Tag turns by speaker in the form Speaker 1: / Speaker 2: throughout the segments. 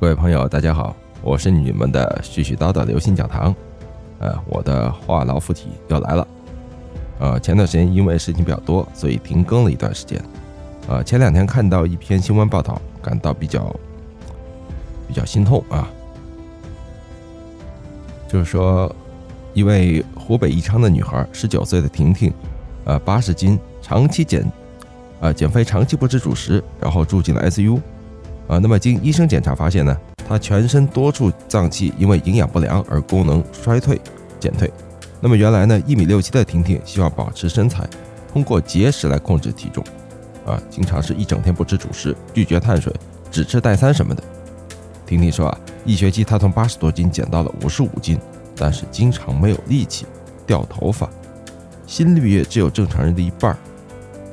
Speaker 1: 各位朋友，大家好，我是你们的絮絮叨叨流星讲堂。呃，我的话痨附体又来了。呃，前段时间因为事情比较多，所以停更了一段时间。呃，前两天看到一篇新闻报道，感到比较比较心痛啊。就是说，一位湖北宜昌的女孩，十九岁的婷婷，呃，八十斤，长期减，呃，减肥长期不吃主食，然后住进了 ICU。啊，那么经医生检查发现呢，她全身多处脏器因为营养不良而功能衰退减退。那么原来呢，一米六七的婷婷希望保持身材，通过节食来控制体重。啊，经常是一整天不吃主食，拒绝碳水，只吃代餐什么的。婷婷说啊，一学期她从八十多斤减到了五十五斤，但是经常没有力气，掉头发，心率也只有正常人的一半。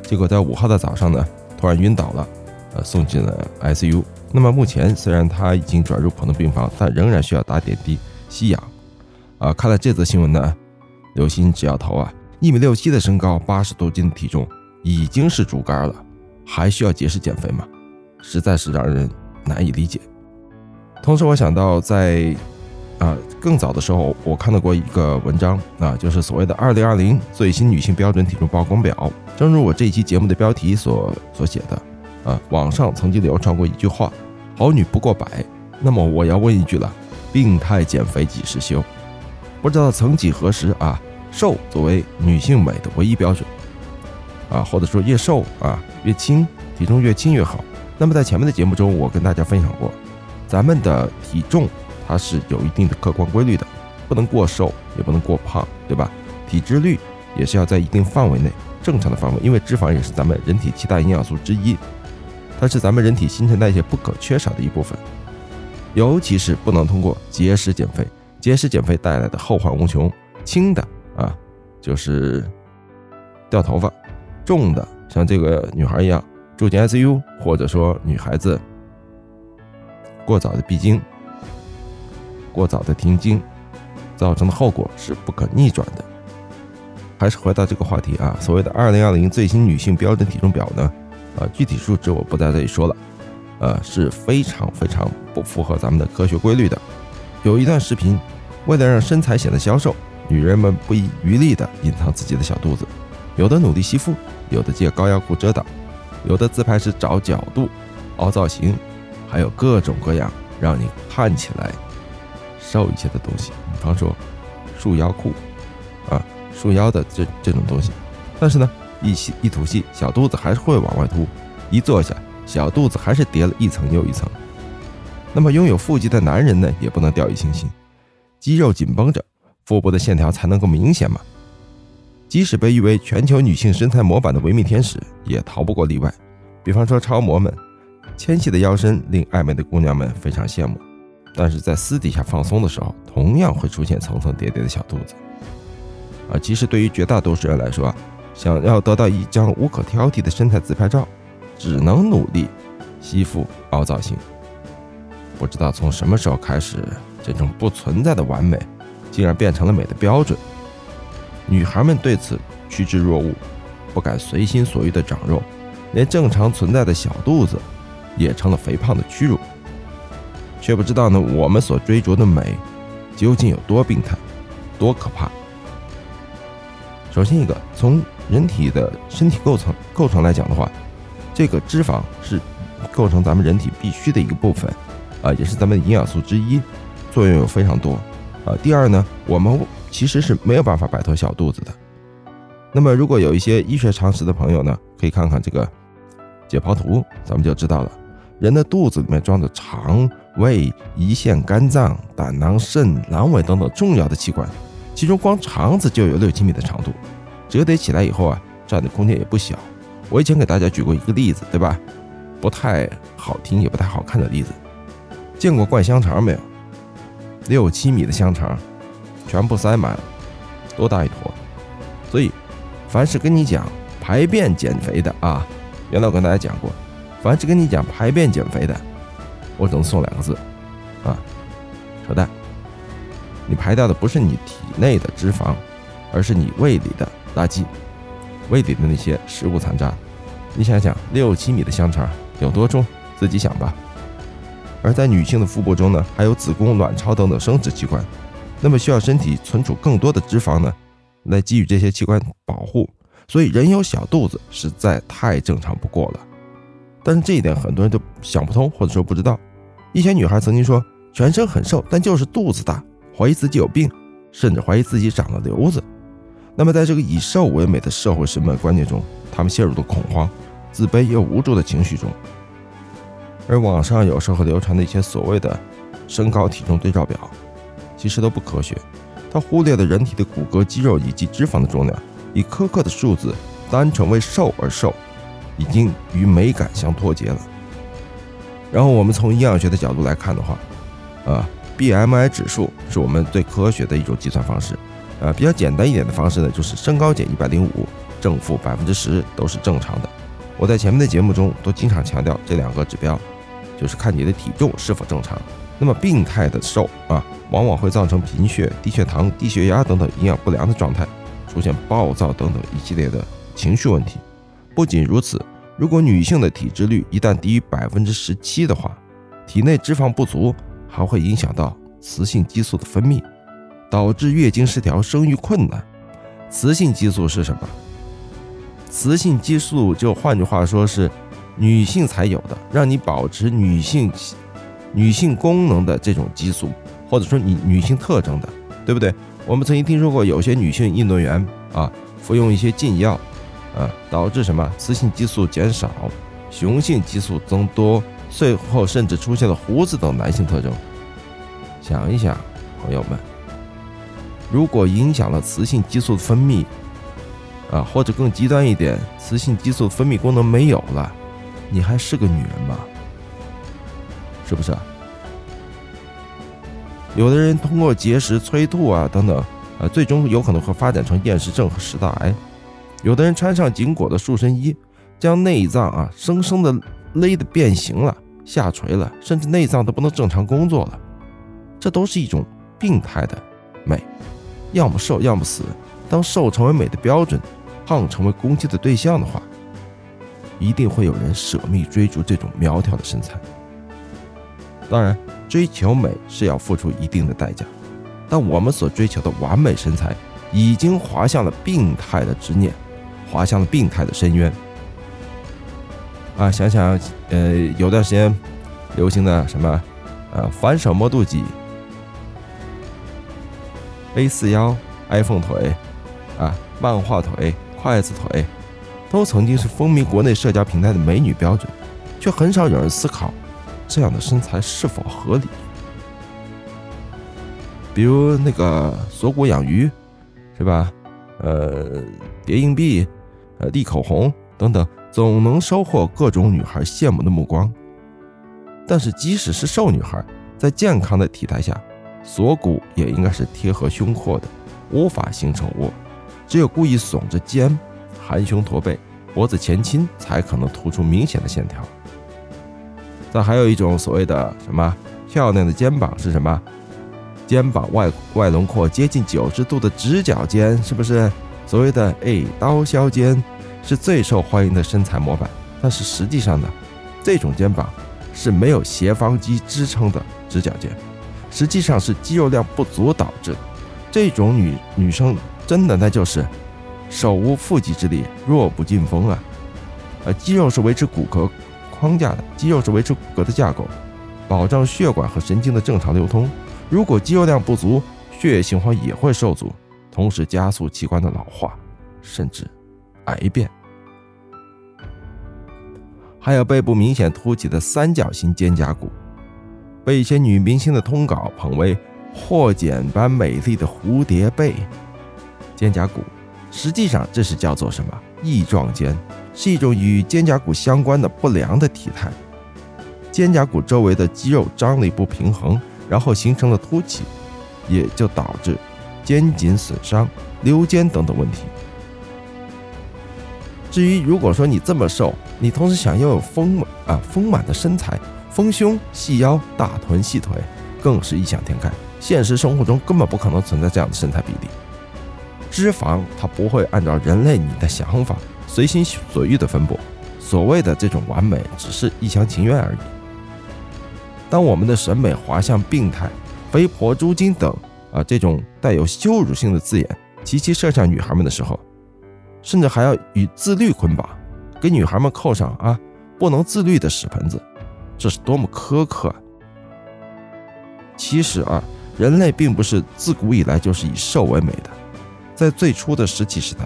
Speaker 1: 结果在五号的早上呢，突然晕倒了。呃，送进了 ICU。那么目前虽然他已经转入普通病房，但仍然需要打点滴吸氧。啊，看了这则新闻呢，刘鑫直摇头啊，一米六七的身高，八十多斤的体重，已经是竹竿了，还需要节食减肥吗？实在是让人难以理解。同时，我想到在啊更早的时候，我看到过一个文章啊，就是所谓的二零二零最新女性标准体重曝光表。正如我这一期节目的标题所所写的。啊，网上曾经流传过一句话：“好女不过百。”那么我要问一句了：病态减肥几时休？不知道曾几何时啊，瘦作为女性美的唯一标准啊，或者说越瘦啊越轻，体重越轻越好。那么在前面的节目中，我跟大家分享过，咱们的体重它是有一定的客观规律的，不能过瘦，也不能过胖，对吧？体脂率也是要在一定范围内，正常的范围，因为脂肪也是咱们人体七大营养素之一。它是咱们人体新陈代谢不可缺少的一部分，尤其是不能通过节食减肥。节食减肥带来的后患无穷，轻的啊就是掉头发，重的像这个女孩一样住进 ICU，或者说女孩子过早的闭经、过早的停经，造成的后果是不可逆转的。还是回到这个话题啊，所谓的二零二零最新女性标准体重表呢？呃，具体数值我不在这里说了，呃，是非常非常不符合咱们的科学规律的。有一段视频，为了让身材显得消瘦，女人们不遗余力地隐藏自己的小肚子，有的努力吸附，有的借高腰裤遮挡，有的自拍时找角度、凹造型，还有各种各样让你看起来瘦一些的东西，比方说束腰裤啊，束腰的这这种东西。但是呢？一吸一吐气，小肚子还是会往外凸；一坐下，小肚子还是叠了一层又一层。那么，拥有腹肌的男人呢，也不能掉以轻心，肌肉紧绷着，腹部的线条才能够明显嘛。即使被誉为全球女性身材模板的维密天使，也逃不过例外。比方说超模们，纤细的腰身令爱美的姑娘们非常羡慕，但是在私底下放松的时候，同样会出现层层叠叠的小肚子。啊，其实对于绝大多数人来说。想要得到一张无可挑剔的身材自拍照，只能努力吸附凹造型。不知道从什么时候开始，这种不存在的完美，竟然变成了美的标准。女孩们对此趋之若鹜，不敢随心所欲的长肉，连正常存在的小肚子，也成了肥胖的屈辱。却不知道呢，我们所追逐的美，究竟有多病态，多可怕。首先一个从人体的身体构成构成来讲的话，这个脂肪是构成咱们人体必须的一个部分，啊，也是咱们的营养素之一，作用有非常多，啊。第二呢，我们其实是没有办法摆脱小肚子的。那么，如果有一些医学常识的朋友呢，可以看看这个解剖图，咱们就知道了，人的肚子里面装着肠、胃、胰腺、肝脏、胆囊、肾、阑尾等等重要的器官。其中光肠子就有六七米的长度，折叠起来以后啊，占的空间也不小。我以前给大家举过一个例子，对吧？不太好听也不太好看的例子。见过灌香肠没有？六七米的香肠，全部塞满了，多大一坨？所以，凡是跟你讲排便减肥的啊，原来我跟大家讲过，凡是跟你讲排便减肥的，我只能送两个字啊，扯淡。你排掉的不是你体内的脂肪，而是你胃里的垃圾，胃里的那些食物残渣。你想想，六七米的香肠有多重？自己想吧。而在女性的腹部中呢，还有子宫、卵巢等等生殖器官，那么需要身体存储更多的脂肪呢，来给予这些器官保护。所以人有小肚子实在太正常不过了。但是这一点很多人都想不通，或者说不知道。一些女孩曾经说全身很瘦，但就是肚子大，怀疑自己有病，甚至怀疑自己长了瘤子。那么在这个以瘦为美的社会审美观念中，他们陷入了恐慌、自卑又无助的情绪中。而网上有时候流传的一些所谓的身高体重对照表，其实都不科学。它忽略了人体的骨骼、肌肉以及脂肪的重量，以苛刻的数字单纯为瘦而瘦，已经与美感相脱节了。然后我们从营养学的角度来看的话，啊，BMI 指数是我们最科学的一种计算方式。呃，比较简单一点的方式呢，就是身高减一百零五，正负百分之十都是正常的。我在前面的节目中都经常强调这两个指标。就是看你的体重是否正常。那么病态的瘦啊，往往会造成贫血、低血糖、低血压等等营养不良的状态，出现暴躁等等一系列的情绪问题。不仅如此，如果女性的体脂率一旦低于百分之十七的话，体内脂肪不足，还会影响到雌性激素的分泌，导致月经失调、生育困难。雌性激素是什么？雌性激素就换句话说是。女性才有的，让你保持女性女性功能的这种激素，或者说你女性特征的，对不对？我们曾经听说过有些女性运动员啊，服用一些禁药，啊，导致什么雌性激素减少，雄性激素增多，最后甚至出现了胡子等男性特征。想一想，朋友们，如果影响了雌性激素的分泌，啊，或者更极端一点，雌性激素分泌功能没有了。你还是个女人吗？是不是？有的人通过节食、催吐啊等等，呃，最终有可能会发展成厌食症和食道癌。有的人穿上紧裹的塑身衣，将内脏啊生生的勒得变形了、下垂了，甚至内脏都不能正常工作了。这都是一种病态的美，要么瘦，要么死。当瘦成为美的标准，胖成为攻击的对象的话。一定会有人舍命追逐这种苗条的身材。当然，追求美是要付出一定的代价，但我们所追求的完美身材，已经滑向了病态的执念，滑向了病态的深渊。啊，想想，呃，有段时间流行的什么，呃，反手摸肚脐，A 四腰，iPhone 腿，啊，漫画腿，筷子腿。都曾经是风靡国内社交平台的美女标准，却很少有人思考这样的身材是否合理。比如那个锁骨养鱼，是吧？呃，叠硬币，呃，递口红等等，总能收获各种女孩羡慕的目光。但是，即使是瘦女孩，在健康的体态下，锁骨也应该是贴合胸廓的，无法形成窝。只有故意耸着肩。含胸驼背，脖子前倾，才可能突出明显的线条。再还有一种所谓的什么漂亮的肩膀是什么？肩膀外外轮廓接近九十度的直角肩，是不是？所谓的哎刀削肩是最受欢迎的身材模板。但是实际上呢，这种肩膀是没有斜方肌支撑的直角肩，实际上是肌肉量不足导致的。这种女女生真的那就是。手无缚鸡之力，弱不禁风啊！呃，肌肉是维持骨骼框架的，肌肉是维持骨骼的架构，保障血管和神经的正常流通。如果肌肉量不足，血液循环也会受阻，同时加速器官的老化，甚至癌变。还有背部明显凸起的三角形肩胛骨，被一些女明星的通稿捧为霍简般美丽的蝴蝶背肩胛骨。实际上，这是叫做什么？翼状肩，是一种与肩胛骨相关的不良的体态。肩胛骨周围的肌肉张力不平衡，然后形成了凸起，也就导致肩颈损伤、溜肩等等问题。至于如果说你这么瘦，你同时想拥有丰满啊丰满的身材，丰胸、细腰、大臀、细腿，更是异想天开。现实生活中根本不可能存在这样的身材比例。脂肪它不会按照人类你的想法随心所欲的分布，所谓的这种完美只是一厢情愿而已。当我们的审美滑向病态、肥婆、猪精等啊这种带有羞辱性的字眼齐齐射向女孩们的时候，甚至还要与自律捆绑，给女孩们扣上啊不能自律的屎盆子，这是多么苛刻啊！其实啊，人类并不是自古以来就是以瘦为美的，在最初的石器时代，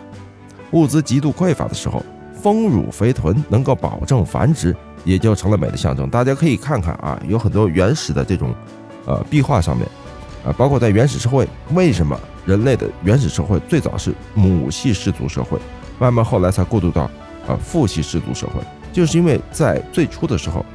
Speaker 1: 物资极度匮乏的时候，丰乳肥臀能够保证繁殖，也就成了美的象征。大家可以看看啊，有很多原始的这种呃壁画上面啊，包括在原始社会，为什么人类的原始社会最早是母系氏族社会，慢慢后来才过渡到啊父系氏族社会，就是因为在最初的时候。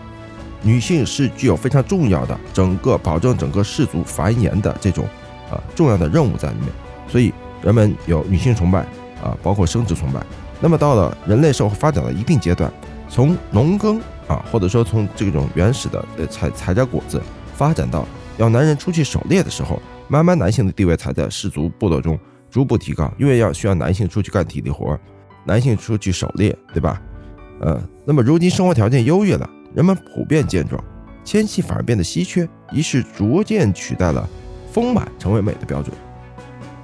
Speaker 1: 女性是具有非常重要的整个保证整个氏族繁衍的这种啊重要的任务在里面，所以人们有女性崇拜啊，包括生殖崇拜。那么到了人类社会发展到一定阶段，从农耕啊，或者说从这种原始的呃采采摘果子，发展到要男人出去狩猎的时候，慢慢男性的地位才在氏族部落中逐步提高，因为要需要男性出去干体力活，男性出去狩猎，对吧？呃，那么如今生活条件优越了。人们普遍健壮，纤细反而变得稀缺，于是逐渐取代了丰满成为美的标准。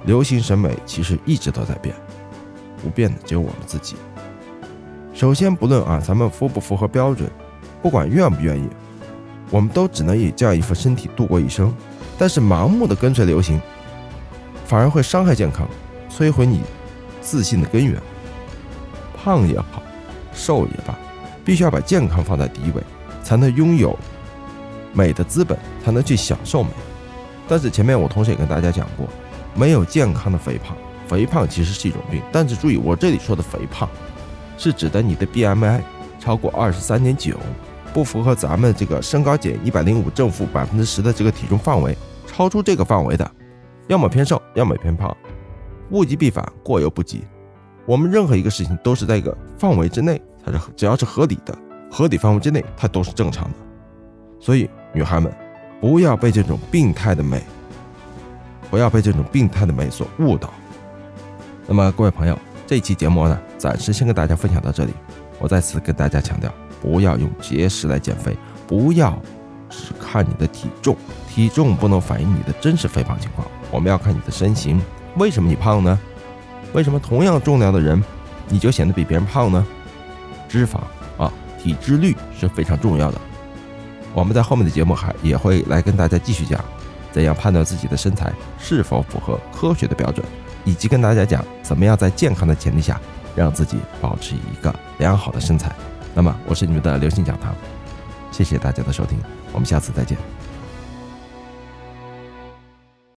Speaker 1: 流行审美其实一直都在变，不变的只有我们自己。首先，不论啊咱们符不符合标准，不管愿不愿意，我们都只能以这样一副身体度过一生。但是盲目的跟随流行，反而会伤害健康，摧毁你自信的根源。胖也好，瘦也罢。必须要把健康放在第一位，才能拥有美的资本，才能去享受美。但是前面我同时也跟大家讲过，没有健康的肥胖，肥胖其实是一种病。但是注意，我这里说的肥胖，是指的你的 BMI 超过二十三点九，不符合咱们这个身高减一百零五正负百分之十的这个体重范围，超出这个范围的，要么偏瘦，要么偏胖，物极必反，过犹不及。我们任何一个事情都是在一个范围之内。它是只要是合理的，合理范围之内，它都是正常的。所以，女孩们不要被这种病态的美，不要被这种病态的美所误导。那么，各位朋友，这期节目呢，暂时先跟大家分享到这里。我再次跟大家强调，不要用节食来减肥，不要只看你的体重，体重不能反映你的真实肥胖情况。我们要看你的身形。为什么你胖呢？为什么同样重量的人，你就显得比别人胖呢？脂肪啊，体脂率是非常重要的。我们在后面的节目还也会来跟大家继续讲，怎样判断自己的身材是否符合科学的标准，以及跟大家讲怎么样在健康的前提下让自己保持一个良好的身材。那么，我是你们的刘星讲堂，谢谢大家的收听，我们下次再见。